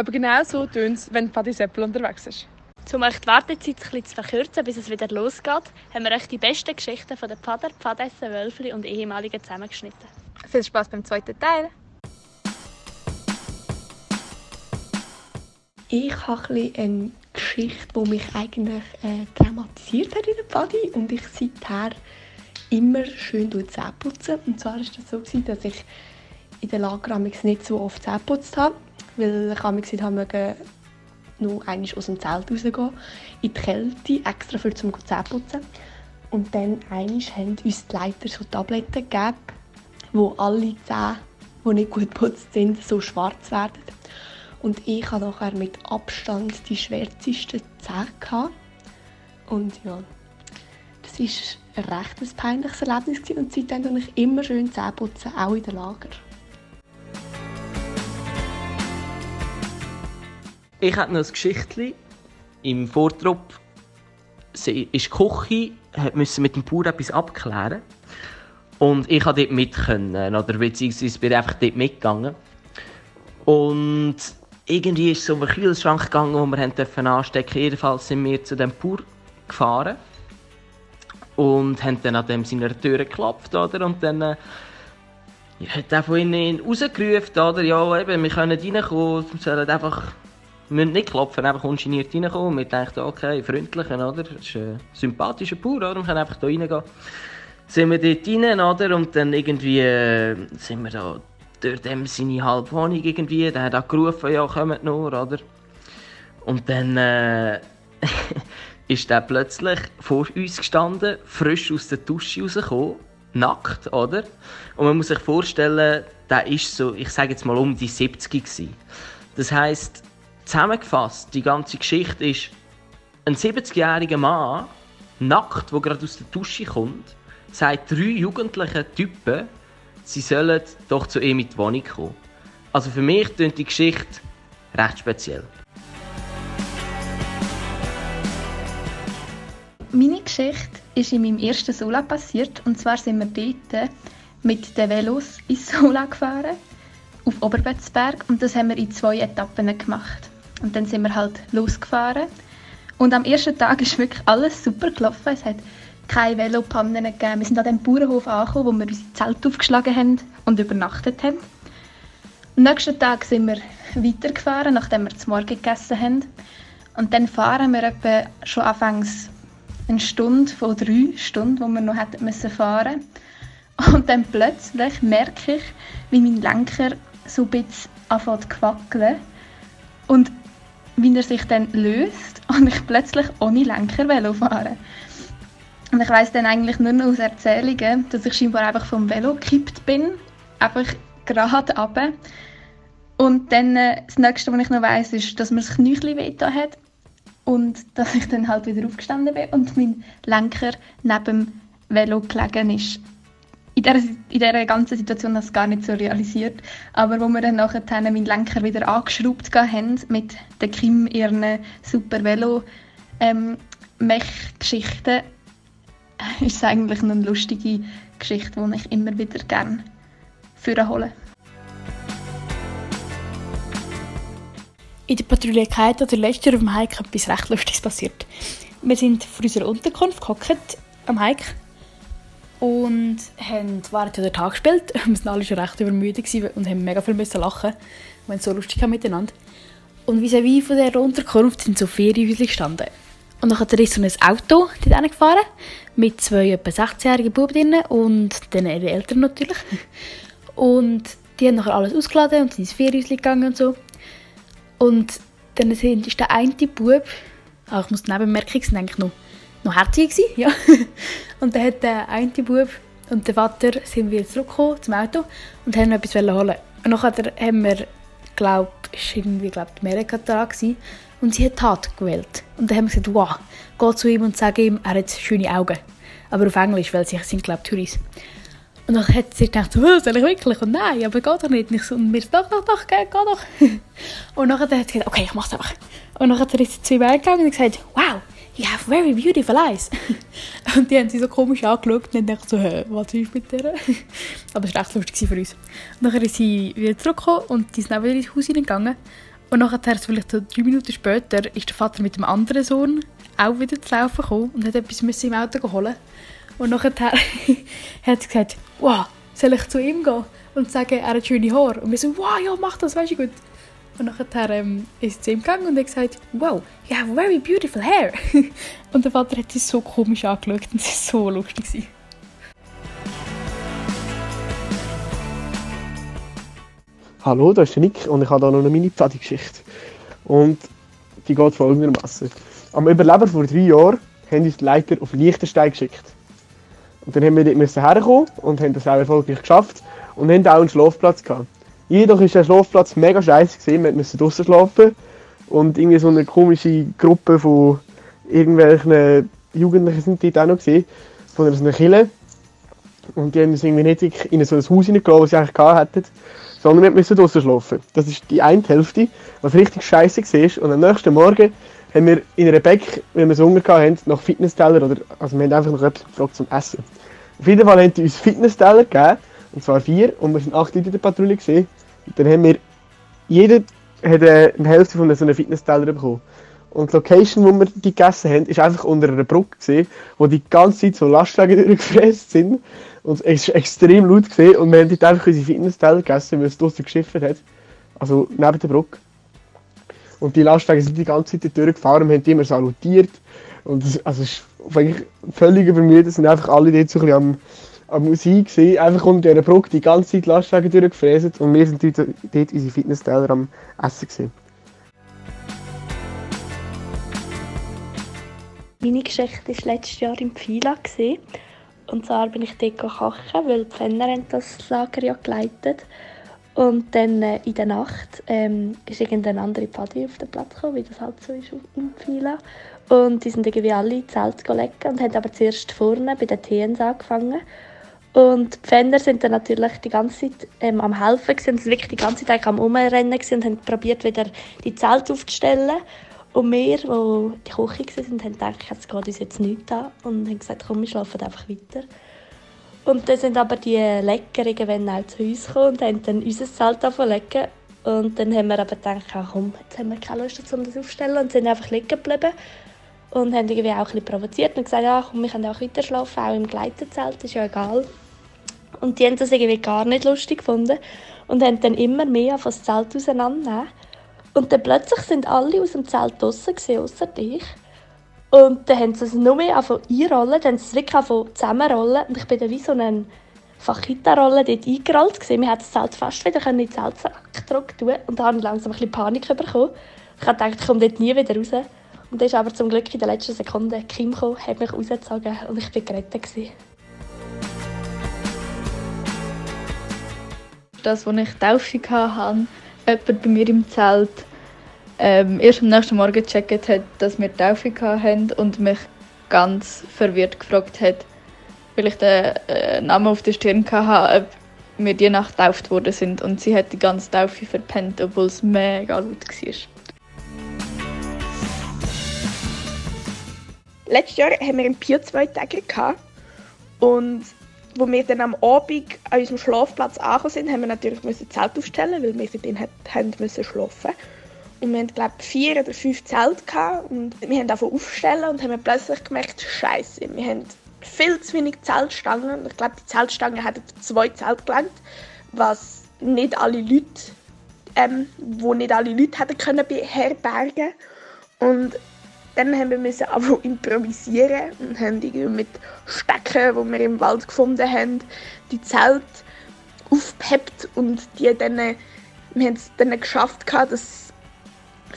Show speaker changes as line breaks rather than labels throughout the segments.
Aber genau so tönt es, wenn Pfadi Seppel unterwegs ist.
Um euch die Wartezeit ein bisschen zu verkürzen, bis es wieder losgeht, haben wir euch die besten Geschichten von den Pfader, Pfadessen, Wölfli und Ehemaligen zusammengeschnitten.
Viel Spaß beim zweiten Teil!
Ich habe eine Geschichte, die mich eigentlich äh, traumatisiert hat in der Pfadi und ich seither immer schön Zähne putze. Und zwar war das so, dass ich in der Lager nicht so oft Zähne geputzt habe, weil ich nicht habe nur einmal aus dem Zelt rausgehen, in die Kälte, extra für zum Zähne putzen. Und dann einmal haben uns die Leiter so Tabletten gegeben, wo alle Zähne, die nicht gut geputzt sind, so schwarz werden. Und ich hatte nachher mit Abstand die schwärzesten Zähne. Und ja, das war ein recht peinliches Erlebnis und seitdem tue ich immer schön Zähne auch in den Lager.
Ich habe noch ein Geschichtchen. Im Vortrupp ist die Küche, musste mit dem Bauer etwas abklären. Und ich konnte dort mit können, oder beziehungsweise bin einfach dort mitgegangen. Und irgendwie ist es um einen Kühlschrank gegangen, den wir anstecken durften. Jedenfalls sind wir zu dem Bauer gefahren und haben dann an dem seiner Tür geklopft, oder? Und dann äh, hat er von innen rausgerufen, oder? Ja, eben, wir können reinkommen, wir sollen einfach müssen nicht klopfen, einfach ungeniert reinkommen. Wir denken, okay, freundlich, oder? Das ist ein sympathischer Bauer, oder? Wir können einfach hier reingehen. Sind wir dort rein, oder? Und dann irgendwie äh, sind wir da durch dem seine halbe Wohnung irgendwie. Der hat auch gerufen, ja, kommt nur, oder? Und dann äh, ist der plötzlich vor uns gestanden, frisch aus der Dusche rausgekommen, nackt, oder? Und man muss sich vorstellen, der ist so, ich sage jetzt mal um die 70 gewesen. Das heißt zusammengefasst, die ganze Geschichte ist, ein 70-jähriger Mann, nackt, der gerade aus der Dusche kommt, sagt drei jugendlichen Typen, sie sollen doch zu ihm in die Wohnung kommen. Also für mich klingt die Geschichte recht speziell.
Meine Geschichte ist in meinem ersten Sola passiert. Und zwar sind wir dort mit den Velos ins Sola gefahren, auf Oberbetzberg. Und das haben wir in zwei Etappen gemacht. Und dann sind wir halt losgefahren. Und am ersten Tag ist wirklich alles super gelaufen. Es hat keine Velopannen gegeben. Wir sind an dem Bauernhof angekommen, wo wir unsere Zelte aufgeschlagen haben und übernachtet haben. Am nächsten Tag sind wir weitergefahren, nachdem wir zum Morgen gegessen haben. Und dann fahren wir etwa schon anfangs eine Stunde von drei Stunden, wo wir noch hätten müssen fahren Und dann plötzlich merke ich, wie mein Lenker so ein bisschen anfängt zu wackeln. Und wie er sich dann löst und ich plötzlich ohne Lenker Velo fahren Und ich weiß dann eigentlich nur noch aus Erzählungen, dass ich scheinbar einfach vom Velo gekippt bin, einfach gerade runter. Und dann äh, das nächste, was ich noch weiß, ist, dass mir das Knöchel wehgetan hat und dass ich dann halt wieder aufgestanden bin und mein Lenker neben dem Velo gelegen ist in dieser, in dieser ganzen Situation das gar nicht so realisiert. Aber wo wir dann nachher meinen Lenker wieder angeschraubt haben mit der Kim ihren super Velo ähm, Mech-Geschichten, ist es eigentlich eine lustige Geschichte, die ich immer wieder gerne hole.
In der Patrouille Kite oder letzter auf dem Hike etwas recht Lustiges passiert. Wir sind vor unserer Unterkunft gehockt am Hike und haben während der Tag gespielt. Wir waren alle schon recht übermüdet und haben mega viel müssen lachen. Wir haben so lustig miteinander. Und vis-à-vis von dieser Unterkunft sind so Ferienhäuser gestanden. Und dann ist so ein Auto dort gefahren mit zwei etwa 16-jährigen Buben drin und dann ihre Eltern natürlich. Und die haben nachher alles ausgeladen und sind ins Ferienhäuschen gegangen und so. Und dann ist der eine Bub, ich muss die Nebenbemerkung, eigentlich noch noch herzig ja. Und dann hat der eine Bub und der Vater sind wieder zurückgekommen zum Auto und haben etwas holen. Und nachher haben wir, glaube ich, irgendwie, glaub, die Amerika da und sie hat Tat gewählt. Und dann haben wir gesagt, wow, geh zu ihm und sag ihm, er hat schöne Augen. Aber auf Englisch, weil sie sind, glaube ich, Touris. Und dann hat sie gedacht, so, soll ich wirklich? Und nein, aber geht doch nicht. Und, ich so, und wir so, doch, doch, doch, geh, geh doch. und dann hat sie gesagt, okay, ich mach's einfach. Und dann ist sie zu ihm gegangen und gesagt, wow, you have very beautiful eyes. und die haben sie so komisch angeschaut und dachte so, hä, was ist mit der? Aber es war echt lustig für uns. Und dann ist sie wieder zurückgekommen und die sind dann wieder ins Haus hineingegangen. Und nachher, vielleicht so drei Minuten später, ist der Vater mit dem anderen Sohn auch wieder zu laufen gekommen und hat etwas im Auto holen. Und nachher hat sie gesagt, wow, soll ich zu ihm gehen und sagen, er hat schöne Haare? Und wir so, wow, ja, mach das, weißt du gut. Und nachher ähm, ist sie ihm gegangen und hat gesagt, wow, you have very beautiful hair. und der Vater hat sie so komisch angeschaut und es war so lustig.
Hallo, da ist Nick und ich habe hier noch eine Mini-Pfadi-Geschichte. Und die geht folgendermaßen. Am Überleben vor drei Jahren haben uns die Leiter auf Liechtenstein geschickt. Und dann haben wir dort herkommen und haben das auch erfolgreich geschafft und haben auch einen Schlafplatz gehabt. Jedoch war der Schlafplatz mega scheiße gesehen, wir mussten draußen schlafen und irgendwie so eine komische Gruppe von irgendwelchen Jugendlichen sind dort auch noch gesehen, von einer Kille. Und die haben uns irgendwie nicht in so ein Haus hineingelassen, was sie eigentlich gehabt hätten, sondern wir mussten draußen schlafen. Das ist die eine Hälfte, was richtig scheiße war. Und am nächsten Morgen haben wir in einer Bäck, wenn wir so Hunger hatten, nach Fitnessteller oder, also wir haben einfach noch etwas gefragt zum Essen. Auf jeden Fall haben die uns Fitnessteller gegeben, und zwar vier, und wir sind acht Leute in der Patrouille gesehen. Dann haben wir, jeder hat eine Hälfte von so einem Fitnessteller bekommen. Und die Location, wo wir die gegessen haben, ist einfach unter einer Brücke gesehen, wo die ganze Zeit so Lastwagen durchgefräst sind. Und es ist extrem laut gesehen und wir haben dort einfach unsere Fitnessteller gegessen, weil es draußen geschifft hat. Also neben der Brücke. Und die Lastwagen sind die ganze Zeit durchgefahren und haben immer salutiert. Und das, also es ist völlig übermüdet, sind einfach alle dort so ein bisschen am, am Musik gesehen, einfach unter dieser Brücke die ganze Zeit Lastwagen durchgefräst und wir sind dort, unsere Fitnessteller am Essen gesehen.
Meine Geschichte war letztes Jahr im Pfila. Und zwar bin ich dort kochen, weil die Pfenner haben das Lager ja geleitet und dann äh, in der Nacht ähm, ist irgendeine andere Party auf den Platz gekommen, wie das halt so ist im Pfila. Und die sind irgendwie alle Zelt gelegt und haben aber zuerst vorne bei den TNs angefangen. Und die Pfänder sind dann natürlich die ganze Zeit ähm, am helfen gewesen, sind wirklich die ganze Zeit am Umrennen und haben probiert wieder die Zelte aufzustellen. Und wir, die die Küche waren, haben gedacht, es geht uns jetzt nichts an und haben gesagt, komm, wir schlafen einfach weiter. Und dann sind aber die Lecker irgendwann auch zu uns gekommen und haben dann unser Zelt angefangen Und dann haben wir aber gedacht, ach komm, jetzt haben wir keine Lust, um das aufzustellen und sind einfach liegen geblieben. Und haben irgendwie auch ein provoziert und gesagt, komm, wir können auch weiter schlafen, auch im Gleitenzelt, ist ja egal. Und die haben das irgendwie gar nicht lustig gefunden und haben dann immer mehr von das Zelt auseinandernehmen. Und dann plötzlich sind alle aus dem Zelt draußen, außer dich. Und dann haben sie es nur mehr einrollen, dann haben sie es wirklich zusammenrollen. Und ich bin dann wie so eine Fachita-Rolle dort eingerollt. Wir hätten das Zelt fast wieder in den Zeltsack tun Und da habe ich langsam ein bisschen Panik bekommen. Ich gedacht, ich komme dort nie wieder raus. Und dann ist aber zum Glück in der letzten Sekunde Kim gekommen, hat mich rausgezogen und ich war gerettet. Gewesen.
Das, was ich Taufe hatte, jemand bei mir im Zelt ähm, erst am nächsten Morgen gecheckt hat, dass wir Taufe hatten und mich ganz verwirrt gefragt hat, weil ich den äh, Namen auf der Stirn hatte, ob wir die Nacht getauft worden sind. Und sie hat die ganze Taufe verpennt, obwohl es mega laut war.
Letztes Jahr haben wir im Pier zwei Tage und wo wir dann am Abend an unserem Schlafplatz angekommen sind, haben wir natürlich müssen Zelt aufstellen, weil wir für den haben müssen schlafen. Und wir hatten, glaube ich, vier oder fünf Zelte gehabt und wir haben davon aufstellen und haben plötzlich gemerkt, Scheiße, wir haben viel zu wenig Zeltstangen. Ich glaube, die Zeltstangen hätten für zwei Zelte gelangt, was nicht alle Leute, ähm, wo nicht alle Leute hätten können beherbergen. Und dann haben wir müssen improvisieren und haben mit Stecken, die wir im Wald gefunden haben, die Zelt aufgehebt und die dann, wir haben es dann geschafft, dass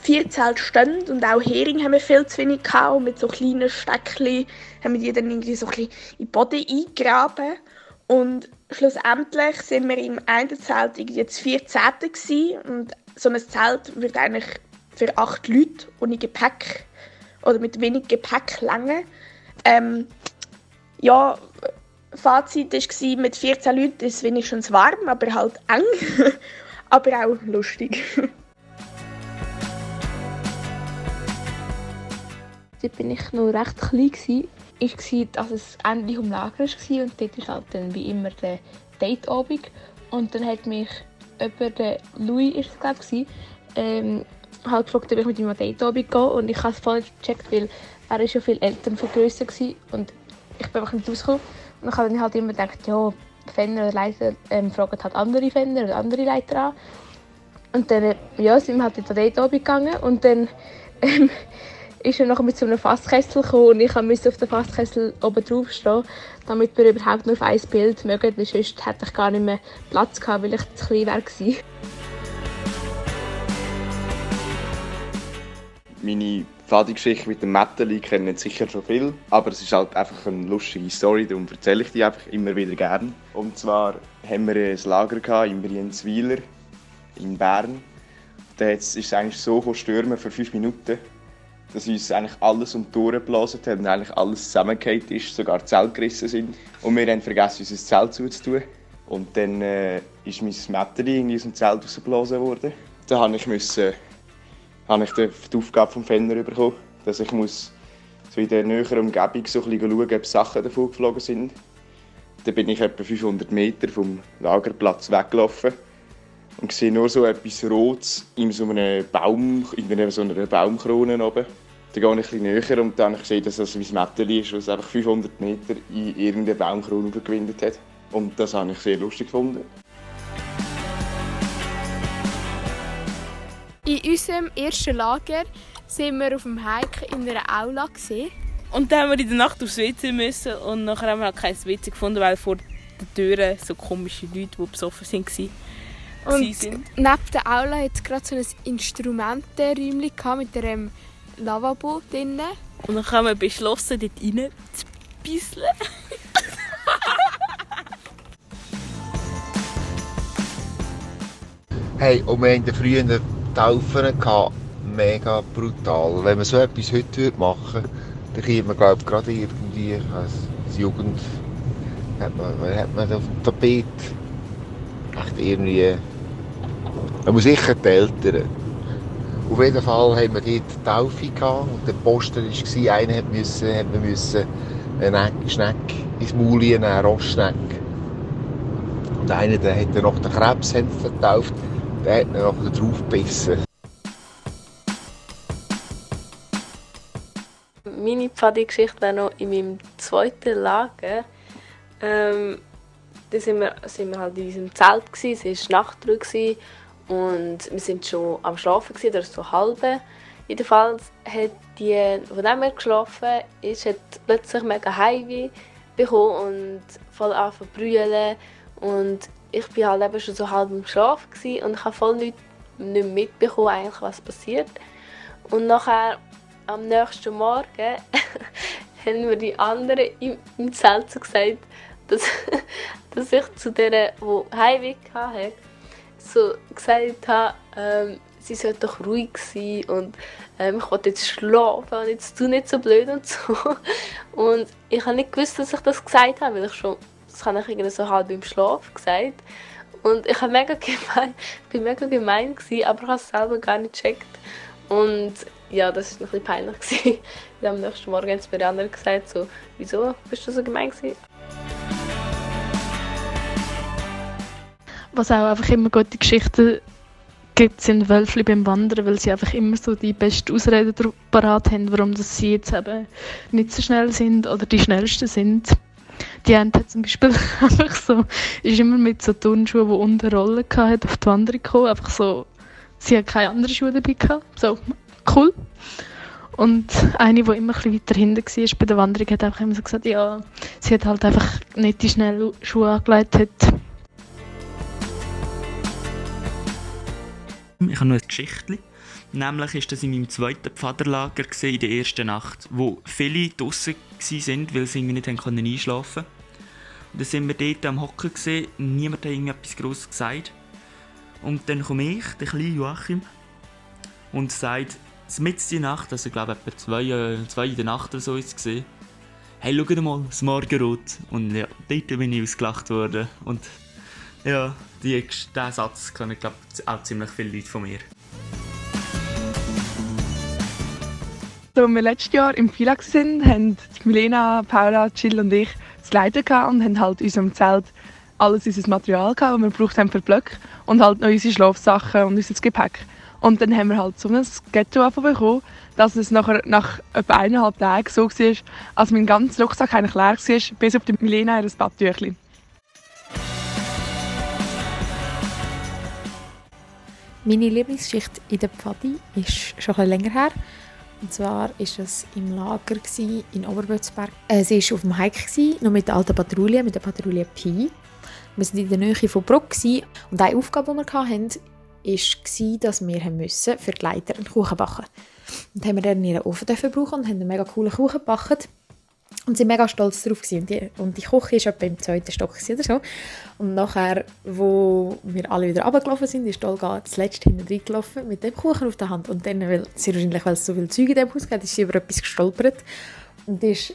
vier Zelte stehen und auch Hering haben wir viel zu wenig gehabt und mit so kleinen Steckchen haben wir die dann irgendwie so ein in den Boden eingegraben. Und schlussendlich sind wir im einen Zelt jetzt vier Zelte und so ein Zelt wird eigentlich für acht Leute ohne Gepäck oder mit wenig Gepäck lange. Ähm, ja, Fazit war, mit 14 Leuten ist es wenigstens warm, aber halt eng, aber auch lustig.
Dort war ich noch recht klein. war, dass es endlich um Lager war und dort ist halt dann wie immer der Dateabend. Und dann hat mich jemand, der Louis ist es glaube ich, ähm, halt gefragt, ob ich mit ihm an Date Abend gehe und ich habe es voll gecheckt, weil er ist ja viel älter und viel grösser und ich bin einfach nicht rausgekommen. Und dann habe ich halt immer gedacht, ja, Fenner oder Leiter ähm, fragen halt andere Fenner oder andere Leiter an. Und dann äh, ja, sind wir halt in Date Abend gegangen und dann ähm, ist er nachher mit so einem Fasskessel gekommen und ich musste auf den Fasskessel oben drauf stehen, damit wir überhaupt nur auf ein Bild mögen, weil sonst hätte ich gar nicht mehr Platz gehabt, weil ich zu klein war.
Meine Pfadi-Geschichte mit dem Metteli kennen sicher schon viel, aber es ist halt einfach eine lustige Story, darum erzähle ich die einfach immer wieder gern. Und zwar haben wir ein Lager gehabt in Brienzwiler in Bern. Da ist es eigentlich so stürmen für fünf Minuten, dass uns eigentlich alles um die Ohren geblasen hat und eigentlich alles zusammengefallen ist, sogar die Zelte gerissen sind. Und wir haben vergessen, unser Zelt zuzutun. Und dann äh, ist mein Metteli in unserem Zelt rausgeblasen worden. Da habe ich habe ich die Aufgabe vom Fenner bekommen, dass ich muss so in der näheren Umgebung so ein bisschen schauen, ob Sachen davon geflogen sind. Dann bin ich etwa 500 Meter vom Lagerplatz weggelaufen und sehe nur so etwas Rotes in so einem Baum, in so einer Baumkrone oben. Dann gehe ich bisschen näher und dann habe ich dass das mein Mätteli ist, das einfach 500 Meter in irgendeine Baumkrone gewindet hat. Und das habe ich sehr lustig gefunden.
In unserem ersten Lager sind wir auf dem Hike in einer Aula. Gewesen.
Und dann haben wir in der Nacht aufs WC müssen und nachher haben wir halt kein WC gefunden, weil vor den Türen so komische Leute, die besoffen waren.
Und sind. neben der Aula hat es gerade so ein Instrumentenräumchen mit einem Lavabo drin.
Und dann haben wir beschlossen, dort rein zu bisseln.
hey, und wir haben früher Taufen gehabt. Mega brutal. Wenn man so etwas heute machen würde, dann käme man glaube gerade irgendwie als Jugend hat man, hat man auf dem Tapet echt irgendwie man muss sicher die Eltern. Auf jeden Fall haben wir dort die Taufe gehabt und der Poster war, einer hat müssen, hat müssen eine Schneck ins Maul nehmen, eine Rostschneck. Und einer der hat dann noch den Krebs vertauft der hat noch drauf gebissen.
Meine Pfadi-Geschichte war noch in meinem zweiten Lager. Ähm, da sind wir, sind wir halt in unserem Zelt, gewesen, es war Nacht drüber und wir sind schon am Schlafen, gewesen, oder so halbe. Jedenfalls hat die, die neben mir geschlafen ist, hat plötzlich mega Heimweh bekommen und voll angefangen zu. Und ich war halt eben schon so halb im Schlaf und ich habe voll nicht, nicht mitbekommen, eigentlich, was passiert. Und nachher, am nächsten Morgen, haben mir die anderen im, im Zelt so gesagt, dass, dass ich zu der, die Heimweg hatte, so gesagt habe, ähm, sie sollte doch ruhig sein und ähm, ich wollte jetzt schlafen und jetzt tu nicht so blöd und so. Und ich habe nicht gewusst, dass ich das gesagt habe, weil ich schon das habe ich irgendwie so halb im Schlaf gesagt. Und ich, mega gemein, ich war mega gemein, gewesen, aber ich habe es selber gar nicht gecheckt. Und ja, das war ein bisschen peinlich. Gewesen. am nächsten Morgen haben mir die anderen gesagt, so, wieso bist du so gemein gewesen?
Was auch einfach immer gute Geschichten gibt, sind Wölfli beim Wandern, weil sie einfach immer so die beste Ausrede parat haben, warum sie jetzt eben nicht so schnell sind oder die schnellsten sind. Die hat zum Beispiel einfach so, ist immer mit so Turnschuhen, die unten Rollen hatten, auf die Wanderung gekommen. Einfach so, sie hat keine anderen Schuhe dabei gehabt. So, cool. Und eine, die immer ein weiter hinten war bei der Wanderung, hat einfach immer so gesagt, ja, sie hat halt einfach nicht die schnellen Schuhe angelegt. Hat.
Ich habe noch eine Geschichte. Nämlich war das in meinem zweiten Pfaderlager in der ersten Nacht, wo viele draußen waren, weil sie nicht einschlafen konnten. Dann sind wir dort am Hocken, niemand hat irgendetwas Grosses gesagt. Und dann komme ich, der kleine Joachim, und sagt, mitten in der Nacht, also ich glaube etwa zwei, äh, zwei in der Nacht oder so ist es hey, schau mal, das Morgenrot. Und ja, dort bin ich ausgelacht worden. Und ja, die, diesen Satz kennen, glaube auch ziemlich viele Leute von mir.
Als wir letztes Jahr im FILA waren, haben Milena, Paula, Jill und ich das Leiter und haben halt in unserem Zelt alles unser Material gehabt, das wir braucht haben für Blöcke und halt noch unsere Schlafsachen und unser Gepäck. Und dann haben wir halt so ein Ghetto bekommen, dass es nachher, nach etwa eineinhalb Tagen so war, als mein ganzer Rucksack eigentlich leer war, bis auf die Milena ihr Badtüchli.
Meine Lieblingsschicht in der Pfadi ist schon ein länger her. Und zwar war es im Lager in Oberbötzberg. Äh, sie war auf dem Hike, noch mit der alten Patrouille, mit der Patrouille Pi. Wir waren in der Nähe von Bruck. Und eine Aufgabe, die wir hatten, war, dass wir für die Leiter einen Kuchen backen mussten. Und haben wir dann ihren Ofen brauchen und haben einen mega coolen Kuchen gebacken. Und sie waren mega stolz darauf. Und die, und die Küche war etwa im zweiten Stock oder so. Und nachher, wo wir alle wieder runtergelaufen sind, ist Olga das letzte hinten reingelaufen mit dem Kuchen auf der Hand. Und dann, weil sie wahrscheinlich, weil es so viel Zeug in dem Haus gab, ist sie über etwas gestolpert. Und ist,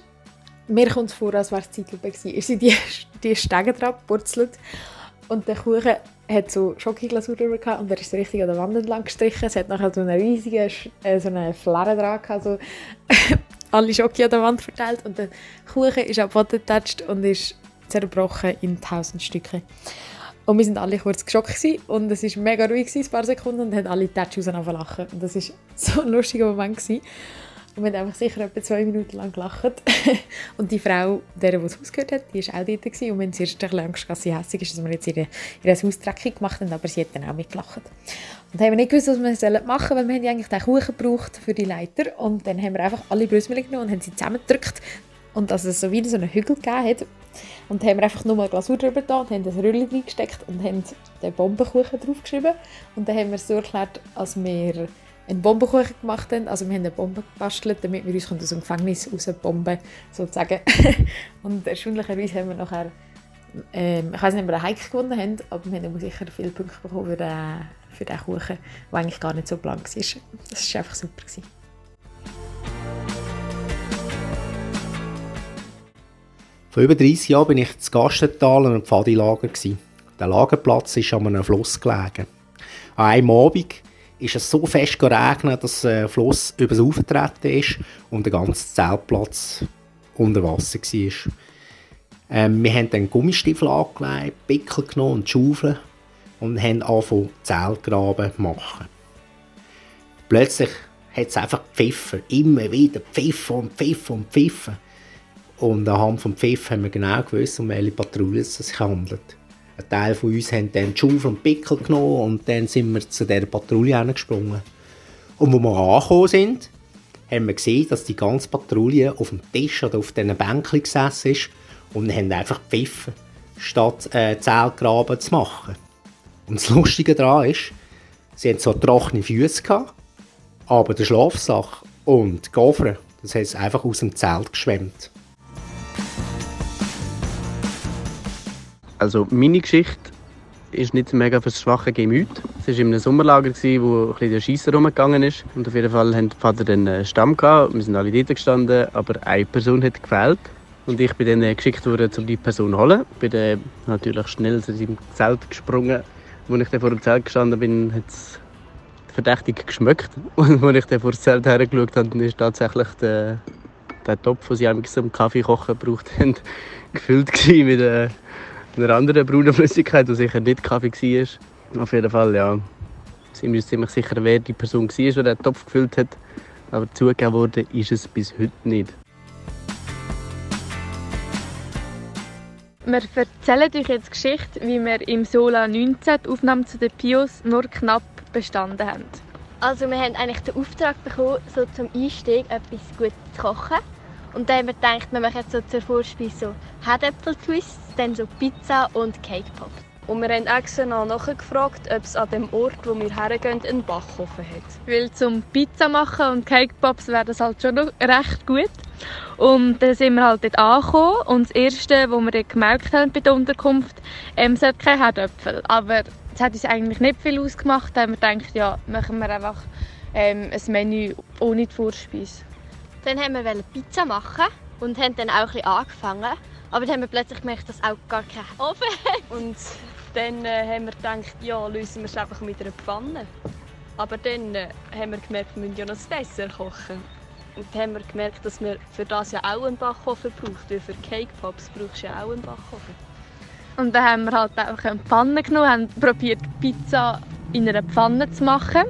mir kommt es vor, als wäre es Zeitlupe gewesen, ist sie die, die Stege dran gepurzelt. Und der Kuchen hat so Schokoglasur drüber gehabt und er ist so richtig an der Wand entlang gestrichen. Es hat nachher so eine riesige äh, so eine Flarre dran gehabt, so alle Schoki an der Wand verteilt und der Kuchen ist am Boden getatscht und ist zerbrochen in tausend Stücke. Und wir sind alle kurz geschockt und es war mega ruhig, ein paar Sekunden, und haben alle Tattoos lachen. Und das war so ein lustiger Moment. Gewesen. Und wir haben einfach sicher etwa zwei Minuten lang gelacht. und die Frau, der, die das Haus gehört hat, die war auch dort. Gewesen. Und wir haben zuerst ein bisschen dass sie hässlich ist, dass wir jetzt ihre, ihr Haus dreckig gemacht haben, aber sie hat dann auch mitgelacht. Und haben wir nicht gewusst, was wir machen sollen, weil wir eigentlich den Kuchen gebraucht für die Leiter. Und dann haben wir einfach alle Brösmel genommen und haben sie zusammengedrückt. Und dass es so wie so einen Hügel gegeben hat. Und haben wir einfach nur eine Glasur drüber da und haben das Röllchen reingesteckt und haben den Bombenkuchen draufgeschrieben. Und dann haben wir es so erklärt, als wir einen Bombenkuchen gemacht haben. Also wir haben eine Bombe gebastelt, damit wir uns aus dem Gefängnis rausbomben sozusagen. und erstaunlicherweise haben wir nachher, ähm, ich weiß nicht, ob wir einen Hike gewonnen haben, aber wir haben sicher viele Punkte bekommen für den, für den Kuchen, der eigentlich gar nicht so blank war. Das war einfach super. Gewesen.
Vor über 30 Jahren war ich in Gastental an einem Pfadilager. Der Lagerplatz ist an einem Fluss gelegen. An einem Abend ist es so fest geregnet, dass der Fluss übers Ufer getreten ist und der ganze Zeltplatz unter Wasser war. Ähm, wir haben dann Gummistiefel angelegt, Pickel genommen und Schaufeln und haben angefangen, Zeltgraben zu machen. Plötzlich hat es einfach gepfiffen, immer wieder pfiffen und pfiffen und pfiffen. Und anhand des Pfiff haben wir genau gewusst, um welche Patrouille es sich handelt. Ein Teil von uns haben dann die Schuhe vom Pickel genommen und dann sind wir zu dieser Patrouille gesprungen. Und wo wir angekommen sind, haben wir gesehen, dass die ganze Patrouille auf dem Tisch oder auf diesen Bänkchen gesessen ist und haben einfach gepfiffen, statt äh, Zellgraben zu machen. Und das Lustige daran ist, sie hatten zwar trockene Füße gehabt, aber der Schlafsack und die Gofre, das hat einfach aus dem Zelt geschwemmt.
Also meine Geschichte ist nicht mega fürs schwache Gemüt. Es war in einem Sommerlager, wo ein der Scheisser rumgegangen ist. Und auf jeden Fall hat der Vater einen Stamm gehabt. Wir sind alle dort gestanden, aber eine Person hat gefehlt. Und ich bin dann geschickt worden, um die Person zu holen. Ich bin dann natürlich schnell zu seinem Zelt gesprungen. Als ich dann vor dem Zelt gestanden bin, hat es verdächtig geschmeckt. Und als ich dann vor das Zelt hergeschaut habe, ist tatsächlich der, der Topf, den sie zum Kaffee kochen gebraucht haben, gefüllt mit äh, einer anderen braunen Flüssigkeit, die sicher nicht Kaffee war. Auf jeden Fall, ja. Sind wir uns ziemlich sicher, wer die Person war, die den Topf gefüllt hat. Aber zugegeben wurde ist es bis heute nicht.
Wir erzählen euch jetzt die Geschichte, wie wir im Sola 19 die Aufnahme zu den Pios nur knapp bestanden haben.
Also wir haben eigentlich den Auftrag bekommen, so zum Einstieg etwas gut zu kochen. Und dann haben wir gedacht, wir machen jetzt so zur Vorspeise so Herdäpfel-Twists, dann so Pizza und Cake Pops.
Und wir haben extra nachgefragt, ob es an dem Ort, wo wir hergehen, einen Backofen hat.
Weil zum Pizza machen und Cake Pops wäre das halt schon noch recht gut. Und dann sind wir halt dort angekommen und das Erste, was wir dann gemerkt haben bei der Unterkunft, ähm, es hat keine Herdöpfel. Aber es hat uns eigentlich nicht viel ausgemacht. Da haben wir gedacht, ja, machen wir einfach ähm, ein Menü ohne die Vorspeise.
Dann haben wir Pizza machen und haben dann auch ein bisschen angefangen. Aber dann haben wir plötzlich gemerkt, dass auch gar kein Ofen hat.
Und dann äh, haben wir gedacht, ja, lösen wir es einfach mit einer Pfanne. Aber dann äh, haben wir gemerkt, wir müssen ja noch das Dessert kochen. Und dann haben wir gemerkt, dass wir für das ja auch einen Backofen brauchen. Weil für Cake Pops brauchst du ja auch einen Backofen.
Und dann haben wir halt einfach eine Pfanne genommen, haben probiert Pizza in einer Pfanne zu machen.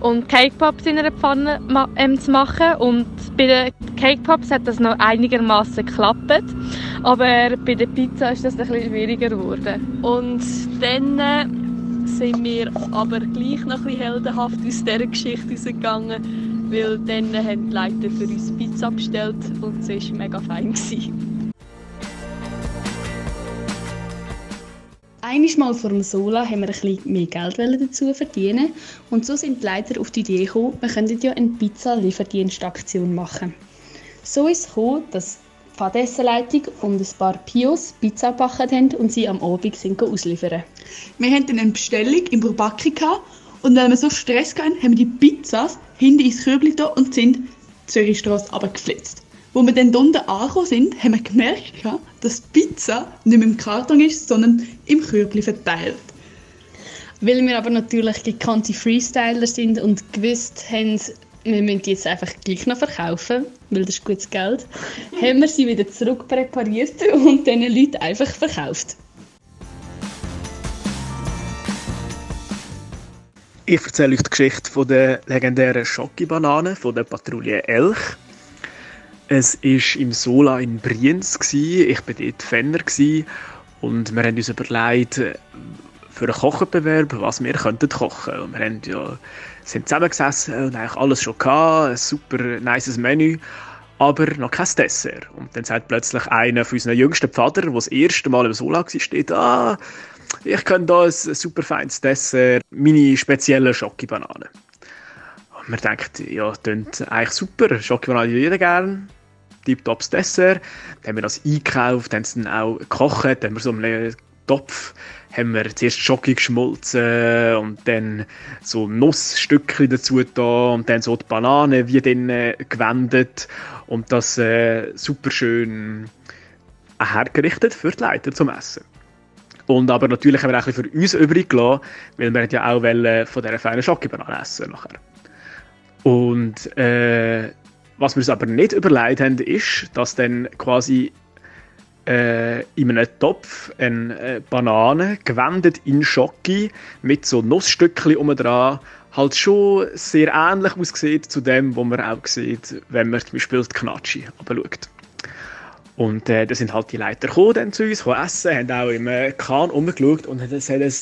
Und Cake Pops in einer Pfanne ähm, zu machen. Und bei den Cake Pops hat das noch einigermaßen geklappt. Aber bei der Pizza ist das ein bisschen schwieriger geworden.
Und dann äh, sind wir aber gleich noch ein bisschen heldenhaft aus dieser Geschichte rausgegangen, weil dann haben die Leute für uns Pizza bestellt und es war mega fein. Gewesen.
Einmal vor dem Sola haben wir ein bisschen mehr Geld dazu verdienen und so sind die Leiter auf die Idee gekommen, wir könnten ja eine Pizza-Lieferdienstaktion machen. So ist es gekommen, dass die Fadessenleitung und ein paar Pios Pizza gebacken haben und sie am Abend sind ausliefern.
Wir hatten dann eine Bestellung im Brubacki und weil wir so Stress hatten, haben wir die Pizzas hinten ins da und sind Zürichstrasse runtergeflitzt. Wo wir dann unten angekommen sind, haben wir gemerkt, dass die Pizza nicht mehr im Karton ist, sondern im Körbchen verteilt.
Weil wir aber natürlich gekannte Freestyler sind und gewusst haben, wir müssen die jetzt einfach gleich noch verkaufen, weil das ist gutes Geld, haben wir sie wieder zurück präpariert und diesen Leuten einfach verkauft.
Ich erzähle euch die Geschichte von der legendären Schoki-Banane von der Patrouille Elch. Es war im Sola in Brienz. Ich war dort Fenner. Und wir haben uns überlegt, für einen Kochenbewerb, was wir könnten kochen. Und wir haben ja, sind zusammengesessen und eigentlich alles schon gehabt, ein super nices Menü, aber noch kein Dessert. Und dann sagt plötzlich einer von unseren jüngsten Pfader, der das erste Mal im Sola war, steht, ah, ich könnte hier ein super feines Dessert, meine spezielle Schoki-Banane. Und wir denken, ja, das klingt eigentlich super, Schoki-Banane jeder gerne tiptops Dessert. Dann haben wir das eingekauft, haben es dann auch gekocht, dann haben wir so einen Topf haben wir zuerst Schoki geschmolzen und dann so Nussstückchen dazu da und dann so die Banane wie dann äh, gewendet und das äh, super schön hergerichtet für die Leiter zum Essen. Und aber natürlich haben wir auch für uns übrig gelassen, weil wir ja auch von dieser feinen Schokibanane essen nachher. Und äh, was wir uns aber nicht überlegt haben, ist, dass dann quasi äh, in einem Topf eine äh, Banane gewendet in Schoki mit so Nussstückchen um dran halt schon sehr ähnlich aussieht zu dem, was man auch sieht, wenn man zum Beispiel die Knatschi schaut. Und äh, da sind halt die Leiter gekommen dann zu uns, essen, haben auch im äh, Kahn umgeschaut und es hat ein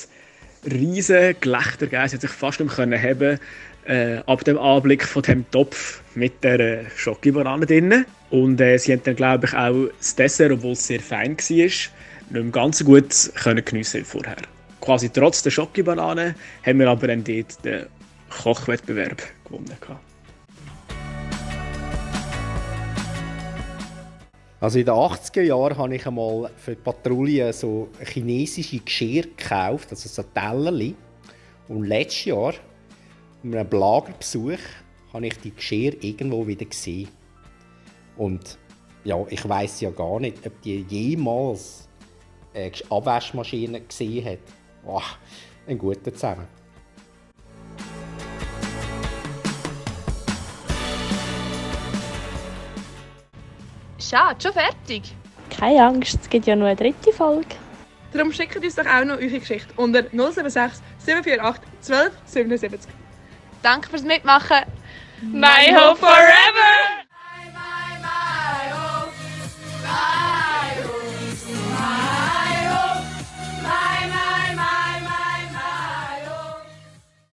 riesiges Gelächter gegeben, sie hat sich fast nicht mehr haben äh, ab dem Anblick von dem Topf mit der äh, Schokibanane drin. Und äh, sie haben dann, glaube ich, auch das Dessert, obwohl es sehr fein war, nicht mehr ganz gut können geniessen vorher. Quasi trotz der Schokibanane haben wir aber dann dort den Kochwettbewerb gewonnen.
Also in den 80er Jahren habe ich einmal für die Patrouille so chinesische Geschirr gekauft, also so Tellerli. Und letztes Jahr einem Lagerbesuch habe ich die Geschirr irgendwo wieder gesehen. Und ja, ich weiß ja gar nicht, ob die jemals eine Abwaschmaschine gesehen hat. Oh, ein guter zusammen.
Schade, schon fertig?
Keine Angst, es gibt ja noch eine dritte Folge.
Darum schickt uns doch auch noch eure Geschichte unter 076 748 12 77.
Danke fürs Mitmachen. My Hope Forever!